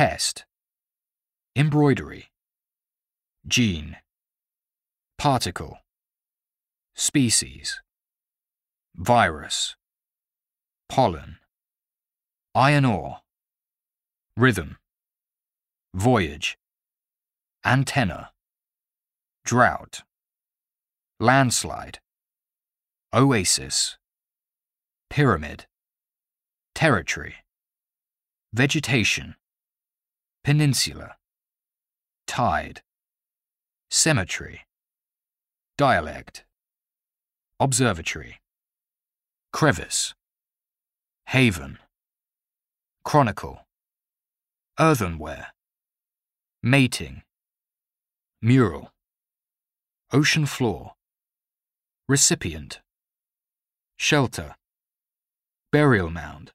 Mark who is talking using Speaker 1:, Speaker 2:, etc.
Speaker 1: Pest. Embroidery. Gene. Particle. Species. Virus. Pollen. Iron ore. Rhythm. Voyage. Antenna. Drought. Landslide. Oasis. Pyramid. Territory. Vegetation. Peninsula. Tide. Cemetery. Dialect. Observatory. Crevice. Haven. Chronicle. Earthenware. Mating. Mural. Ocean floor. Recipient. Shelter. Burial mound.